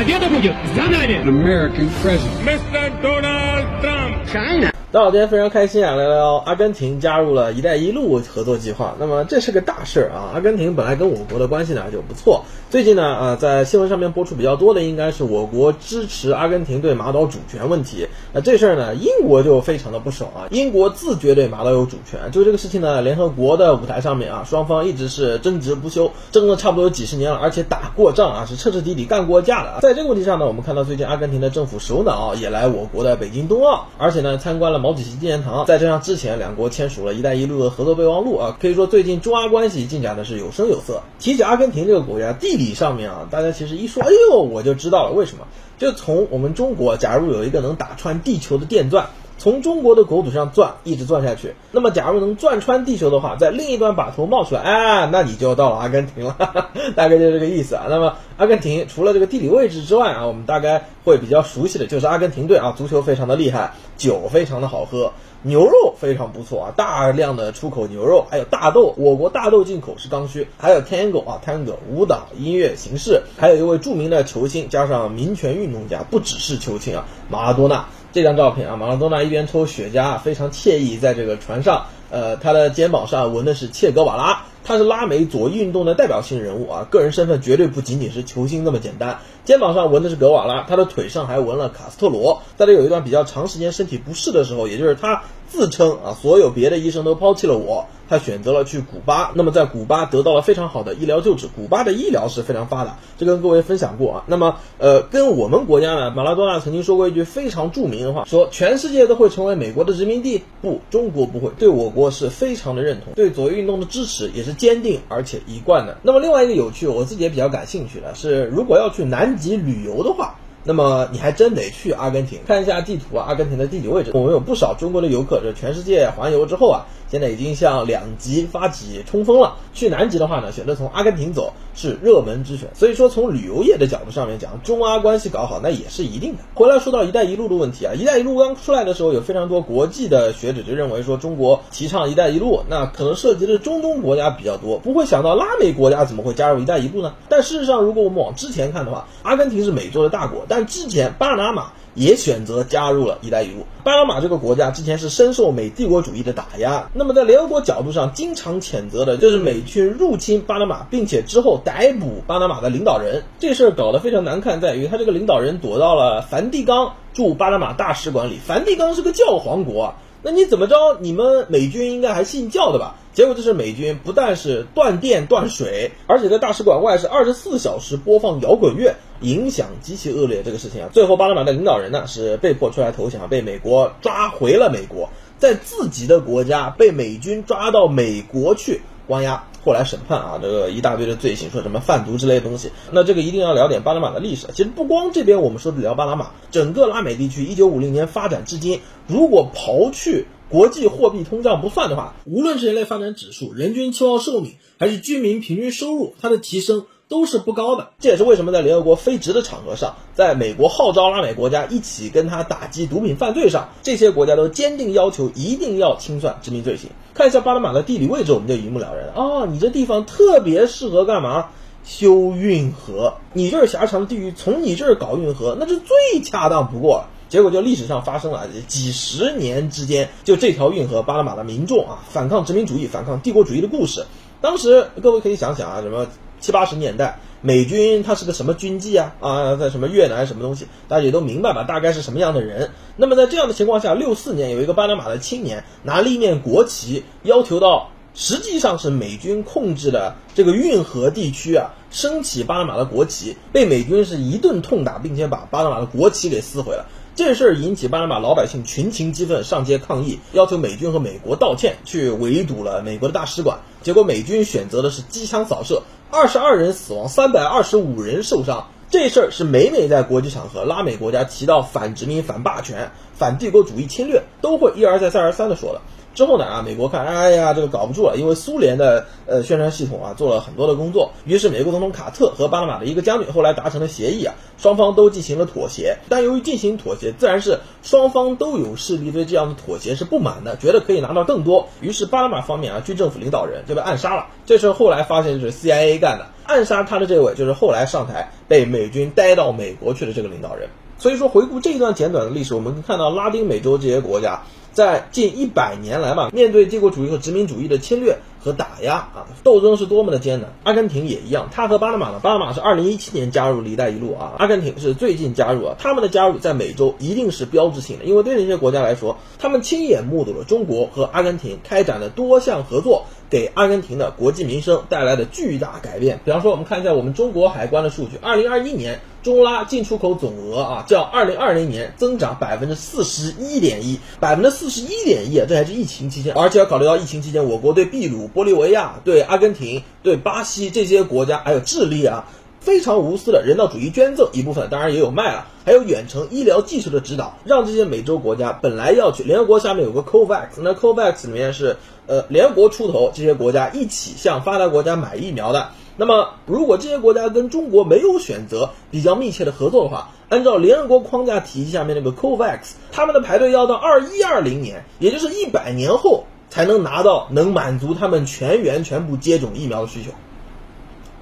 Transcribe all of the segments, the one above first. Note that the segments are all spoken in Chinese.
Победа будет за нами. An American president. Mr. Donald Trump. China. 大家好，今天非常开心啊，来聊阿根廷加入了一带一路合作计划。那么这是个大事儿啊！阿根廷本来跟我国的关系呢就不错，最近呢啊在新闻上面播出比较多的应该是我国支持阿根廷对马岛主权问题。那这事儿呢，英国就非常的不爽啊！英国自觉对马岛有主权，就这个事情呢，联合国的舞台上面啊，双方一直是争执不休，争了差不多有几十年了，而且打过仗啊，是彻彻底底干过架的。在这个问题上呢，我们看到最近阿根廷的政府首脑也来我国的北京冬奥，而且呢参观了毛主席纪念堂。在这样之前，两国签署了一带一路的合作备忘录啊，可以说最近中阿关系进展的是有声有色。提起阿根廷这个国家，地理上面啊，大家其实一说，哎呦，我就知道了为什么。就从我们中国，假如有一个能打穿地球的电钻。从中国的国土上钻，一直钻下去。那么，假如能钻穿地球的话，在另一端把头冒出来，哎，那你就到了阿根廷了，大概就是这个意思啊。那么，阿根廷除了这个地理位置之外啊，我们大概会比较熟悉的就是阿根廷队啊，足球非常的厉害，酒非常的好喝，牛肉非常不错啊，大量的出口牛肉，还有大豆，我国大豆进口是刚需，还有 Tango 啊，Tango 舞蹈音乐形式，还有一位著名的球星，加上民权运动家，不只是球星啊，马拉多纳。这张照片啊，马拉多纳一边抽雪茄，非常惬意，在这个船上，呃，他的肩膀上纹的是切格瓦拉，他是拉美左翼运动的代表性人物啊，个人身份绝对不仅仅是球星那么简单。肩膀上纹的是格瓦拉，他的腿上还纹了卡斯特罗。在他有一段比较长时间身体不适的时候，也就是他自称啊，所有别的医生都抛弃了我。他选择了去古巴，那么在古巴得到了非常好的医疗救治。古巴的医疗是非常发达，这跟各位分享过啊。那么，呃，跟我们国家呢，马拉多纳曾经说过一句非常著名的话，说全世界都会成为美国的殖民地，不，中国不会。对我国是非常的认同，对左翼运动的支持也是坚定而且一贯的。那么另外一个有趣，我自己也比较感兴趣的是，如果要去南极旅游的话。那么你还真得去阿根廷看一下地图啊，阿根廷的地理位置。我们有不少中国的游客，这全世界环游之后啊，现在已经向两极发起冲锋了。去南极的话呢，选择从阿根廷走是热门之选。所以说，从旅游业的角度上面讲，中阿关系搞好那也是一定的。回来说到“一带一路”的问题啊，“一带一路”刚出来的时候，有非常多国际的学者就认为说，中国提倡“一带一路”，那可能涉及的中东国家比较多，不会想到拉美国家怎么会加入“一带一路”呢？但事实上，如果我们往之前看的话，阿根廷是美洲的大国。但之前巴拿马也选择加入了一带一路。巴拿马这个国家之前是深受美帝国主义的打压，那么在联合国角度上经常谴责的就是美军入侵巴拿马，并且之后逮捕巴拿马的领导人。这事儿搞得非常难看，在于他这个领导人躲到了梵蒂冈驻巴拿马大使馆里。梵蒂冈是个教皇国。那你怎么着？你们美军应该还信教的吧？结果就是美军不但是断电断水，而且在大使馆外是二十四小时播放摇滚乐，影响极其恶劣。这个事情啊，最后巴拿马的领导人呢是被迫出来投降，被美国抓回了美国，在自己的国家被美军抓到美国去关押。后来审判啊，这个一大堆的罪行，说什么贩毒之类的东西。那这个一定要聊点巴拿马的历史。其实不光这边我们说的聊巴拿马，整个拉美地区一九五零年发展至今，如果刨去国际货币通胀不算的话，无论是人类发展指数、人均期望寿命，还是居民平均收入，它的提升。都是不高的，这也是为什么在联合国非职的场合上，在美国号召拉美国家一起跟他打击毒品犯罪上，这些国家都坚定要求一定要清算殖民罪行。看一下巴拿马的地理位置，我们就一目了然啊！你这地方特别适合干嘛？修运河。你这儿狭长的地域，从你这儿搞运河，那是最恰当不过了。结果就历史上发生了几十年之间，就这条运河，巴拿马的民众啊，反抗殖民主义、反抗帝国主义的故事。当时各位可以想想啊，什么？七八十年代，美军他是个什么军纪啊？啊，在什么越南什么东西，大家也都明白吧？大概是什么样的人？那么在这样的情况下，六四年有一个巴拿马的青年拿了一面国旗，要求到实际上是美军控制的这个运河地区啊，升起巴拿马的国旗，被美军是一顿痛打，并且把巴拿马的国旗给撕毁了。这事儿引起巴拿马老百姓群情激愤，上街抗议，要求美军和美国道歉，去围堵了美国的大使馆。结果美军选择的是机枪扫射。二十二人死亡，三百二十五人受伤。这事儿是每每在国际场合，拉美国家提到反殖民、反霸权、反帝国主义侵略，都会一而再、再而三的说的。之后呢啊，美国看，哎呀，这个搞不住了，因为苏联的呃宣传系统啊做了很多的工作，于是美国总统卡特和巴拿马的一个将军后来达成了协议啊，双方都进行了妥协。但由于进行妥协，自然是双方都有势力对这样的妥协是不满的，觉得可以拿到更多。于是巴拿马方面啊，军政府领导人就被暗杀了。这事后来发现是 CIA 干的，暗杀他的这位就是后来上台被美军带到美国去的这个领导人。所以说，回顾这一段简短的历史，我们看到拉丁美洲这些国家。在近一百年来吧，面对帝国主义和殖民主义的侵略和打压啊，斗争是多么的艰难。阿根廷也一样，他和巴拿马呢，巴拿马是二零一七年加入“一带一路”啊，阿根廷是最近加入啊。他们的加入在美洲一定是标志性的，因为对这些国家来说，他们亲眼目睹了中国和阿根廷开展的多项合作，给阿根廷的国际民生带来的巨大改变。比方说，我们看一下我们中国海关的数据，二零二一年。中拉进出口总额啊，较二零二零年增长百分之四十一点一，百分之四十一点一，这还是疫情期间，而且要考虑到疫情期间，我国对秘鲁、玻利维亚、对阿根廷、对巴西这些国家，还有智利啊，非常无私的人道主义捐赠一部分，当然也有卖了，还有远程医疗技术的指导，让这些美洲国家本来要去联合国下面有个 COVAX，那 COVAX 里面是呃联合国出头，这些国家一起向发达国家买疫苗的。那么，如果这些国家跟中国没有选择比较密切的合作的话，按照联合国框架体系下面那个 COVAX，他们的排队要到二一二零年，也就是一百年后才能拿到能满足他们全员全部接种疫苗的需求。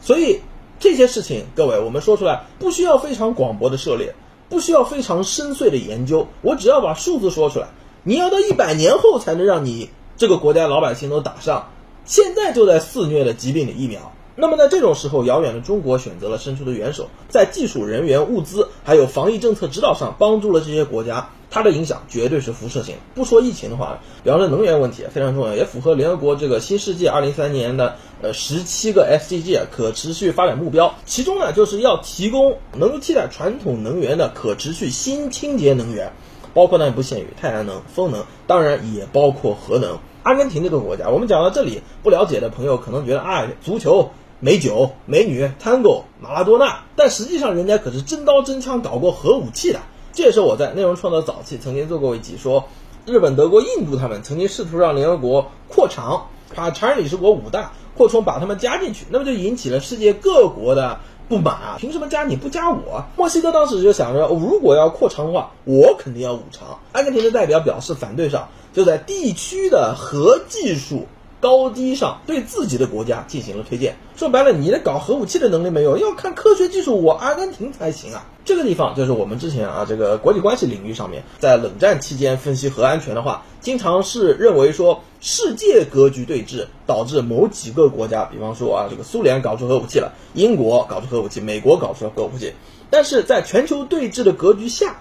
所以这些事情，各位我们说出来不需要非常广博的涉猎，不需要非常深邃的研究，我只要把数字说出来，你要到一百年后才能让你这个国家老百姓都打上现在就在肆虐的疾病的疫苗。那么在这种时候，遥远的中国选择了伸出的援手，在技术人员、物资还有防疫政策指导上帮助了这些国家，它的影响绝对是辐射性。不说疫情的话，比方说能源问题非常重要，也符合联合国这个新世纪二零三年的呃十七个 SDG 可持续发展目标，其中呢就是要提供能够替代传统能源的可持续新清洁能源，包括呢不限于太阳能、风能，当然也包括核能。阿根廷这个国家，我们讲到这里，不了解的朋友可能觉得啊，足球。美酒、美女、Tango、马拉多纳，但实际上人家可是真刀真枪搞过核武器的。这也是我在内容创造早期曾经做过一集，说日本、德国、印度他们曾经试图让联合国扩长，把常任理事国五大扩充，把他们加进去，那么就引起了世界各国的不满啊！凭什么加你不加我？墨西哥当时就想着，如果要扩张的话，我肯定要五常。阿根廷的代表表示反对上，就在地区的核技术。高低上对自己的国家进行了推荐。说白了，你的搞核武器的能力没有，要看科学技术，我阿根廷才行啊。这个地方就是我们之前啊，这个国际关系领域上面，在冷战期间分析核安全的话，经常是认为说世界格局对峙导致某几个国家，比方说啊，这个苏联搞出核武器了，英国搞出核武器，美国搞出核武器，但是在全球对峙的格局下。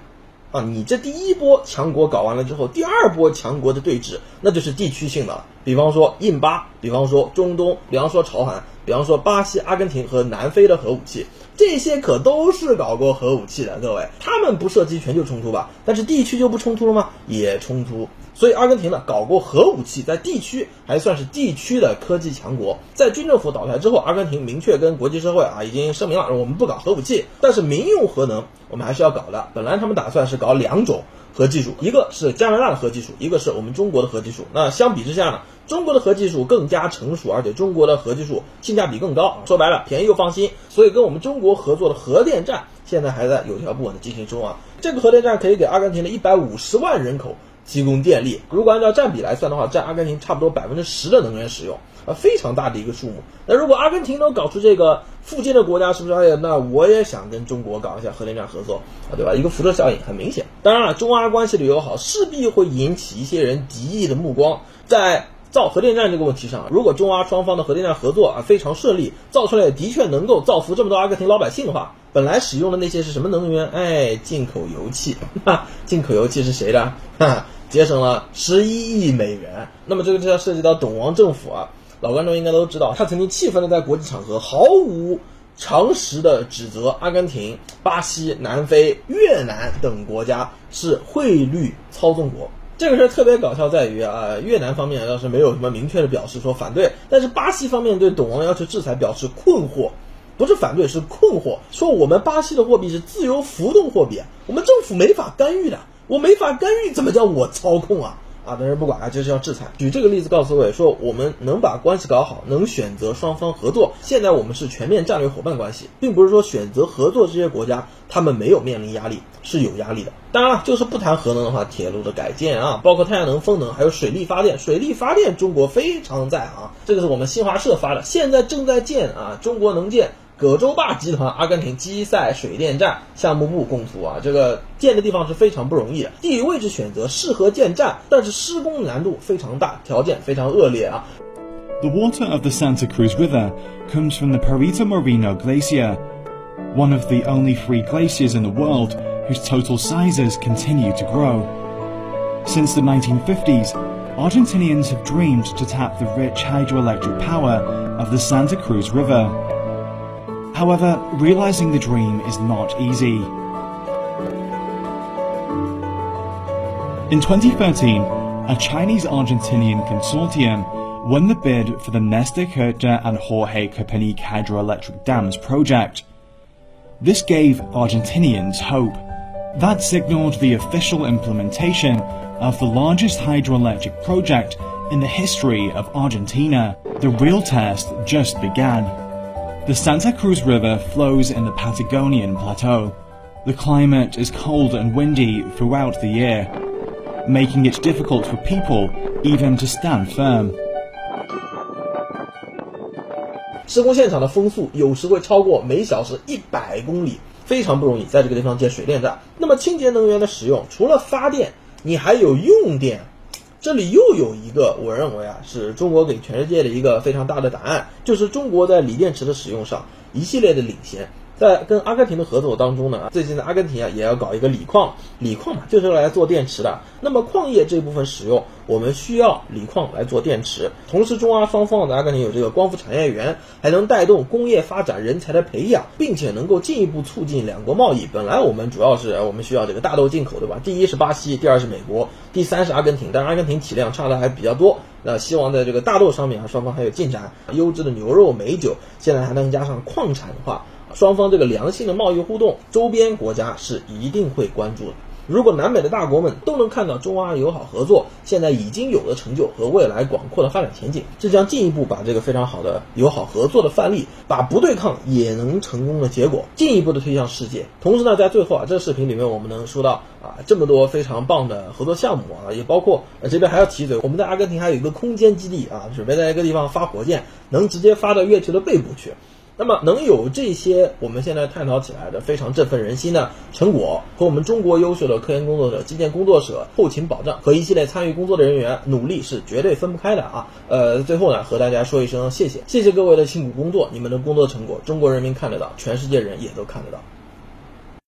啊，你这第一波强国搞完了之后，第二波强国的对峙，那就是地区性的了。比方说印巴，比方说中东，比方说朝韩，比方说巴西、阿根廷和南非的核武器，这些可都是搞过核武器的。各位，他们不涉及全球冲突吧？但是地区就不冲突了吗？也冲突。所以阿根廷呢搞过核武器，在地区还算是地区的科技强国。在军政府倒台之后，阿根廷明确跟国际社会啊已经声明了，我们不搞核武器，但是民用核能我们还是要搞的。本来他们打算是搞两种核技术，一个是加拿大的核技术，一个是我们中国的核技术。那相比之下呢，中国的核技术更加成熟，而且中国的核技术性价比更高。说白了，便宜又放心。所以跟我们中国合作的核电站现在还在有条不紊的进行中啊。这个核电站可以给阿根廷的一百五十万人口。提供电力，如果按照占比来算的话，占阿根廷差不多百分之十的能源使用，啊，非常大的一个数目。那如果阿根廷能搞出这个，附近的国家是不是？哎，那我也想跟中国搞一下核电站合作啊，对吧？一个辐射效应很明显。当然了，中阿关系的友好势必会引起一些人敌意的目光。在造核电站这个问题上，如果中阿双方的核电站合作啊非常顺利，造出来的确能够造福这么多阿根廷老百姓的话。本来使用的那些是什么能源？哎，进口油气。哈，进口油气是谁的？哈，节省了十一亿美元。那么这个就要涉及到董王政府啊，老观众应该都知道，他曾经气愤的在国际场合毫无常识的指责阿根廷、巴西、南非、越南等国家是汇率操纵国。这个事儿特别搞笑在于啊，越南方面倒是没有什么明确的表示说反对，但是巴西方面对董王要求制裁表示困惑。不是反对，是困惑。说我们巴西的货币是自由浮动货币，我们政府没法干预的。我没法干预，怎么叫我操控啊？啊，但是不管啊，就是要制裁。举这个例子告诉各位说，我们能把关系搞好，能选择双方合作。现在我们是全面战略伙伴关系，并不是说选择合作这些国家他们没有面临压力，是有压力的。当然了，就是不谈核能的话，铁路的改建啊，包括太阳能、风能，还有水力发电。水力发电中国非常在行，这个是我们新华社发的，现在正在建啊，中国能建。葛洲坝集团阿根廷基塞水电站项目部供图啊，这个建的地方是非常不容易的，地理位置选择适合建站，但是施工难度非常大，条件非常恶劣啊。The water of the Santa Cruz River comes from the Perito Moreno Glacier, one of the only three glaciers in the world whose total sizes continue to grow. Since the 1950s, Argentinians have dreamed to tap the rich hydroelectric power of the Santa Cruz River. However, realizing the dream is not easy. In 2013, a Chinese-Argentinian consortium won the bid for the Nestor Kirchner and Jorge Capenic hydroelectric dams project. This gave Argentinians hope. That signaled the official implementation of the largest hydroelectric project in the history of Argentina. The real test just began. The Santa Cruz River flows in the Patagonian Plateau. The climate is cold and windy throughout the year, making it difficult for people even to stand firm. 施工现场的风速有时会超过每小时一百公里，非常不容易在这个地方建水电站。那么清洁能源的使用，除了发电，你还有用电。 这里又有一个，我认为啊，是中国给全世界的一个非常大的答案，就是中国在锂电池的使用上一系列的领先。在跟阿根廷的合作当中呢，最近的阿根廷啊也要搞一个锂矿，锂矿嘛就是用来做电池的。那么矿业这部分使用，我们需要锂矿来做电池。同时，中阿双方的阿根廷有这个光伏产业园，还能带动工业发展人才的培养，并且能够进一步促进两国贸易。本来我们主要是我们需要这个大豆进口，对吧？第一是巴西，第二是美国，第三是阿根廷。但是阿根廷体量差的还比较多，那希望在这个大豆上面啊，双方还有进展。优质的牛肉、美酒，现在还能加上矿产的话。双方这个良性的贸易互动，周边国家是一定会关注的。如果南美的大国们都能看到中阿友好合作现在已经有的成就和未来广阔的发展前景，这将进一步把这个非常好的友好合作的范例，把不对抗也能成功的结果进一步的推向世界。同时呢，在最后啊，这个视频里面我们能说到啊这么多非常棒的合作项目啊，也包括这边还要提一嘴，我们在阿根廷还有一个空间基地啊，准备在一个地方发火箭，能直接发到月球的背部去。那么能有这些我们现在探讨起来的非常振奋人心的成果，和我们中国优秀的科研工作者、基建工作者、后勤保障和一系列参与工作的人员努力是绝对分不开的啊！呃，最后呢，和大家说一声谢谢，谢谢各位的辛苦工作，你们的工作成果，中国人民看得到，全世界人也都看得到。